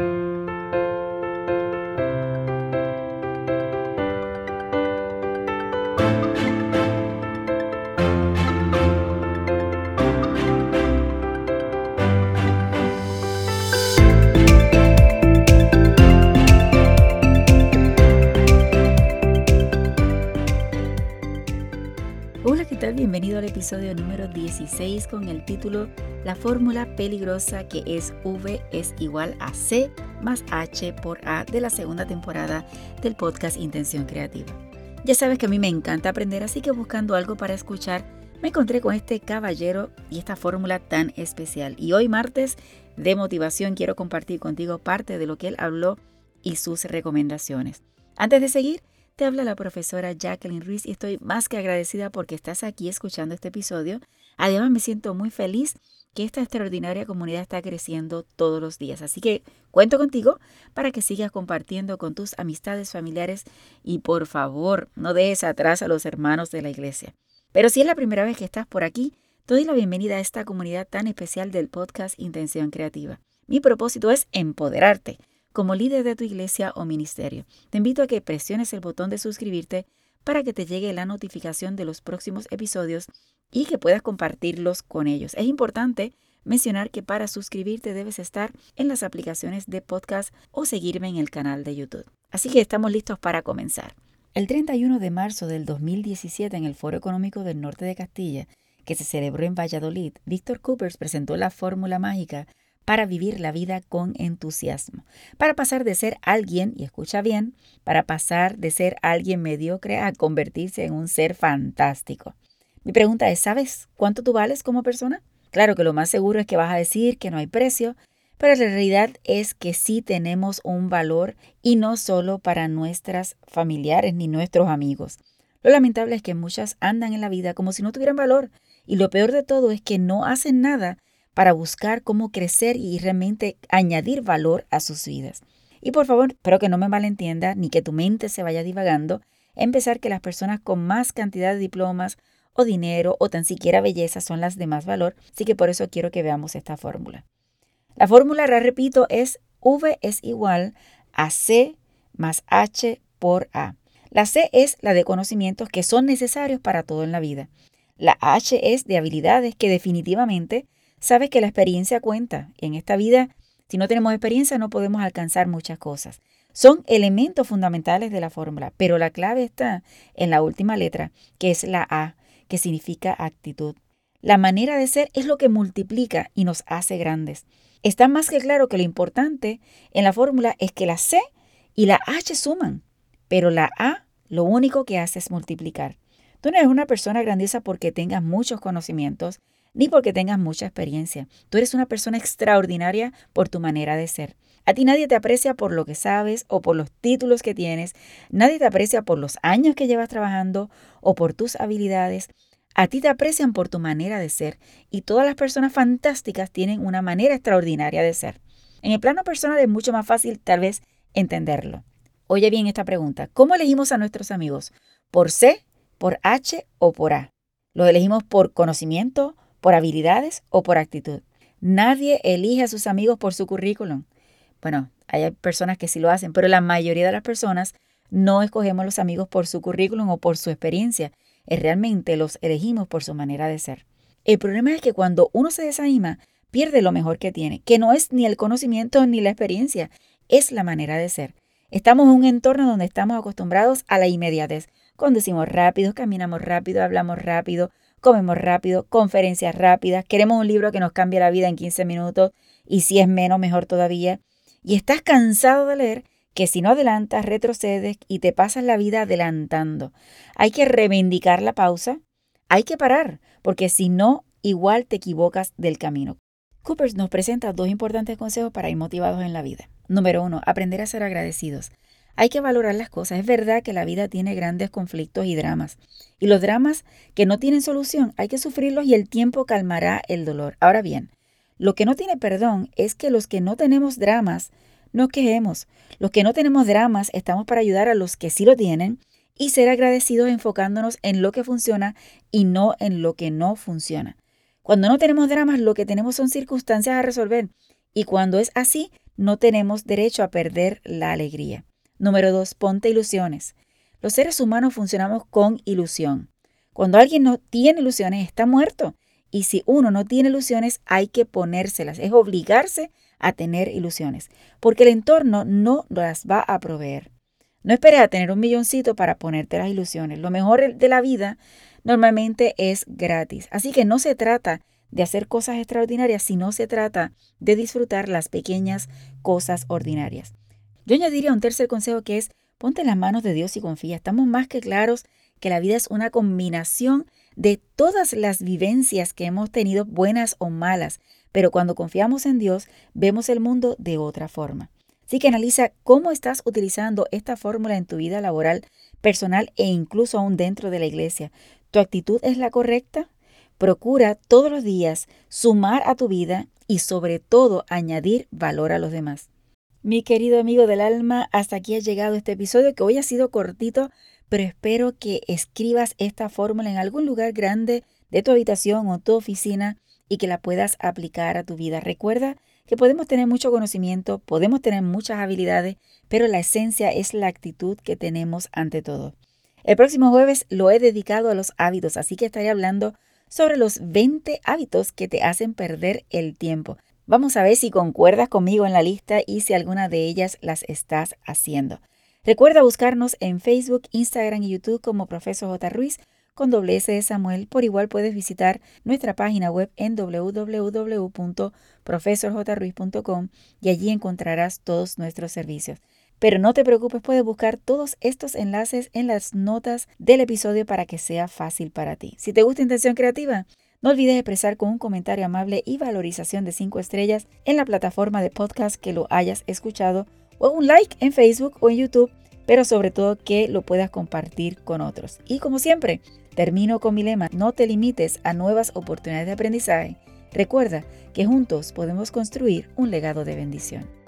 thank you Bienvenido al episodio número 16 con el título La fórmula peligrosa que es V es igual a C más H por A de la segunda temporada del podcast Intención Creativa. Ya sabes que a mí me encanta aprender, así que buscando algo para escuchar, me encontré con este caballero y esta fórmula tan especial. Y hoy martes de motivación quiero compartir contigo parte de lo que él habló y sus recomendaciones. Antes de seguir, te habla la profesora Jacqueline Ruiz y estoy más que agradecida porque estás aquí escuchando este episodio. Además me siento muy feliz que esta extraordinaria comunidad está creciendo todos los días. Así que cuento contigo para que sigas compartiendo con tus amistades familiares y por favor no dejes atrás a los hermanos de la iglesia. Pero si es la primera vez que estás por aquí, te doy la bienvenida a esta comunidad tan especial del podcast Intención Creativa. Mi propósito es empoderarte como líder de tu iglesia o ministerio. Te invito a que presiones el botón de suscribirte para que te llegue la notificación de los próximos episodios y que puedas compartirlos con ellos. Es importante mencionar que para suscribirte debes estar en las aplicaciones de podcast o seguirme en el canal de YouTube. Así que estamos listos para comenzar. El 31 de marzo del 2017 en el Foro Económico del Norte de Castilla, que se celebró en Valladolid, Víctor Coopers presentó la fórmula mágica para vivir la vida con entusiasmo, para pasar de ser alguien, y escucha bien, para pasar de ser alguien mediocre a convertirse en un ser fantástico. Mi pregunta es, ¿sabes cuánto tú vales como persona? Claro que lo más seguro es que vas a decir que no hay precio, pero la realidad es que sí tenemos un valor y no solo para nuestras familiares ni nuestros amigos. Lo lamentable es que muchas andan en la vida como si no tuvieran valor y lo peor de todo es que no hacen nada para buscar cómo crecer y realmente añadir valor a sus vidas. Y por favor, espero que no me malentienda ni que tu mente se vaya divagando en pensar que las personas con más cantidad de diplomas o dinero o tan siquiera belleza son las de más valor, así que por eso quiero que veamos esta fórmula. La fórmula, la repito, es V es igual a C más H por A. La C es la de conocimientos que son necesarios para todo en la vida. La H es de habilidades que definitivamente sabes que la experiencia cuenta. En esta vida, si no tenemos experiencia, no podemos alcanzar muchas cosas. Son elementos fundamentales de la fórmula, pero la clave está en la última letra, que es la A, que significa actitud. La manera de ser es lo que multiplica y nos hace grandes. Está más que claro que lo importante en la fórmula es que la C y la H suman, pero la A lo único que hace es multiplicar. Tú no eres una persona grandiosa porque tengas muchos conocimientos, ni porque tengas mucha experiencia. Tú eres una persona extraordinaria por tu manera de ser. A ti nadie te aprecia por lo que sabes o por los títulos que tienes. Nadie te aprecia por los años que llevas trabajando o por tus habilidades. A ti te aprecian por tu manera de ser y todas las personas fantásticas tienen una manera extraordinaria de ser. En el plano personal es mucho más fácil tal vez entenderlo. Oye bien esta pregunta. ¿Cómo elegimos a nuestros amigos? ¿Por C, por H o por A? ¿Los elegimos por conocimiento, por habilidades o por actitud. Nadie elige a sus amigos por su currículum. Bueno, hay personas que sí lo hacen, pero la mayoría de las personas no escogemos los amigos por su currículum o por su experiencia. Es realmente los elegimos por su manera de ser. El problema es que cuando uno se desanima, pierde lo mejor que tiene, que no es ni el conocimiento ni la experiencia, es la manera de ser. Estamos en un entorno donde estamos acostumbrados a la inmediatez. Conducimos rápido, caminamos rápido, hablamos rápido, comemos rápido, conferencias rápidas, queremos un libro que nos cambie la vida en 15 minutos y si es menos, mejor todavía. Y estás cansado de leer que si no adelantas, retrocedes y te pasas la vida adelantando. Hay que reivindicar la pausa, hay que parar, porque si no, igual te equivocas del camino. Coopers nos presenta dos importantes consejos para ir motivados en la vida. Número uno, aprender a ser agradecidos. Hay que valorar las cosas. Es verdad que la vida tiene grandes conflictos y dramas. Y los dramas que no tienen solución, hay que sufrirlos y el tiempo calmará el dolor. Ahora bien, lo que no tiene perdón es que los que no tenemos dramas, nos quejemos. Los que no tenemos dramas estamos para ayudar a los que sí lo tienen y ser agradecidos enfocándonos en lo que funciona y no en lo que no funciona. Cuando no tenemos dramas, lo que tenemos son circunstancias a resolver. Y cuando es así, no tenemos derecho a perder la alegría. Número dos, ponte ilusiones. Los seres humanos funcionamos con ilusión. Cuando alguien no tiene ilusiones, está muerto. Y si uno no tiene ilusiones, hay que ponérselas. Es obligarse a tener ilusiones, porque el entorno no las va a proveer. No esperes a tener un milloncito para ponerte las ilusiones. Lo mejor de la vida normalmente es gratis. Así que no se trata de hacer cosas extraordinarias, sino se trata de disfrutar las pequeñas cosas ordinarias. Yo añadiría un tercer consejo que es ponte en las manos de Dios y confía. Estamos más que claros que la vida es una combinación de todas las vivencias que hemos tenido, buenas o malas, pero cuando confiamos en Dios, vemos el mundo de otra forma. Así que analiza cómo estás utilizando esta fórmula en tu vida laboral, personal e incluso aún dentro de la iglesia. ¿Tu actitud es la correcta? Procura todos los días sumar a tu vida y sobre todo añadir valor a los demás. Mi querido amigo del alma, hasta aquí ha llegado este episodio que hoy ha sido cortito, pero espero que escribas esta fórmula en algún lugar grande de tu habitación o tu oficina y que la puedas aplicar a tu vida. Recuerda que podemos tener mucho conocimiento, podemos tener muchas habilidades, pero la esencia es la actitud que tenemos ante todo. El próximo jueves lo he dedicado a los hábitos, así que estaré hablando sobre los 20 hábitos que te hacen perder el tiempo. Vamos a ver si concuerdas conmigo en la lista y si alguna de ellas las estás haciendo. Recuerda buscarnos en Facebook, Instagram y YouTube como Profesor J. Ruiz con doble S de Samuel. Por igual puedes visitar nuestra página web en www.profesorjruiz.com y allí encontrarás todos nuestros servicios. Pero no te preocupes, puedes buscar todos estos enlaces en las notas del episodio para que sea fácil para ti. Si te gusta Intención Creativa, no olvides expresar con un comentario amable y valorización de 5 estrellas en la plataforma de podcast que lo hayas escuchado o un like en Facebook o en YouTube, pero sobre todo que lo puedas compartir con otros. Y como siempre, termino con mi lema, no te limites a nuevas oportunidades de aprendizaje. Recuerda que juntos podemos construir un legado de bendición.